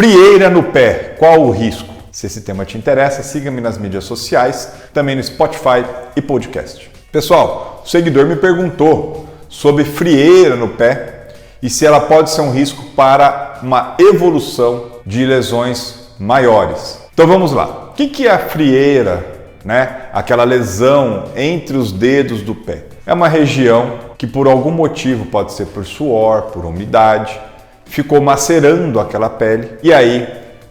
Frieira no pé, qual o risco? Se esse tema te interessa, siga-me nas mídias sociais, também no Spotify e podcast. Pessoal, o seguidor me perguntou sobre frieira no pé e se ela pode ser um risco para uma evolução de lesões maiores. Então vamos lá. O que é a frieira, né? Aquela lesão entre os dedos do pé. É uma região que por algum motivo, pode ser por suor, por umidade, ficou macerando aquela pele e aí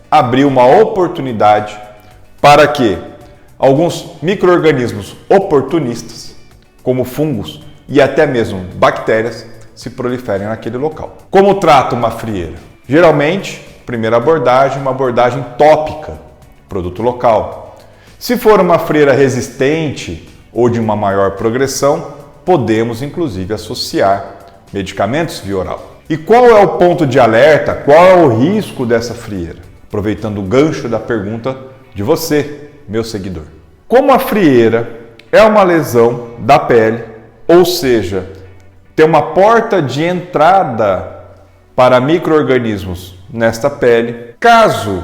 abriu uma oportunidade para que alguns micro-organismos oportunistas, como fungos e até mesmo bactérias, se proliferem naquele local. Como trata uma frieira? Geralmente, primeira abordagem, uma abordagem tópica, produto local. Se for uma frieira resistente ou de uma maior progressão, podemos inclusive associar medicamentos via oral. E qual é o ponto de alerta? Qual é o risco dessa frieira? Aproveitando o gancho da pergunta de você, meu seguidor. Como a frieira é uma lesão da pele, ou seja, tem uma porta de entrada para microorganismos nesta pele, caso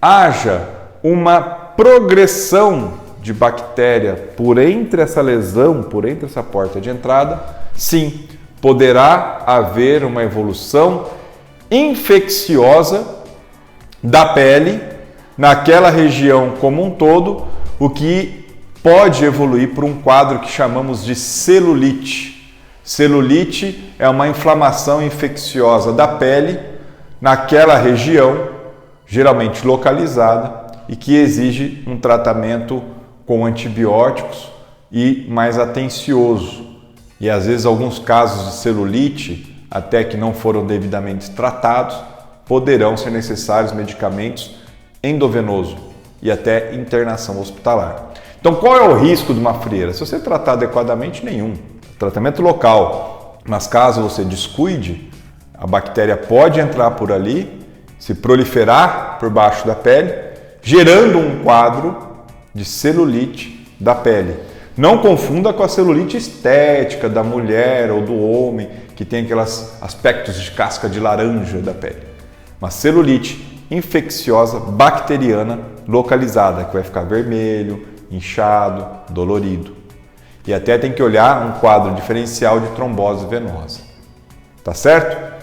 haja uma progressão de bactéria por entre essa lesão, por entre essa porta de entrada, sim, poderá haver uma evolução infecciosa da pele naquela região como um todo, o que pode evoluir para um quadro que chamamos de celulite. Celulite é uma inflamação infecciosa da pele naquela região, geralmente localizada, e que exige um tratamento com antibióticos e mais atencioso e às vezes alguns casos de celulite, até que não foram devidamente tratados, poderão ser necessários medicamentos endovenoso e até internação hospitalar. Então, qual é o risco de uma frieira? Se você tratar adequadamente, nenhum. Tratamento local, mas caso você descuide, a bactéria pode entrar por ali, se proliferar por baixo da pele, gerando um quadro de celulite da pele. Não confunda com a celulite estética da mulher ou do homem, que tem aqueles aspectos de casca de laranja da pele. Uma celulite infecciosa bacteriana localizada, que vai ficar vermelho, inchado, dolorido. E até tem que olhar um quadro diferencial de trombose venosa. Tá certo?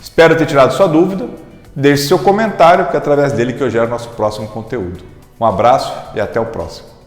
Espero ter tirado sua dúvida. Deixe seu comentário, porque é através dele que eu gero nosso próximo conteúdo. Um abraço e até o próximo.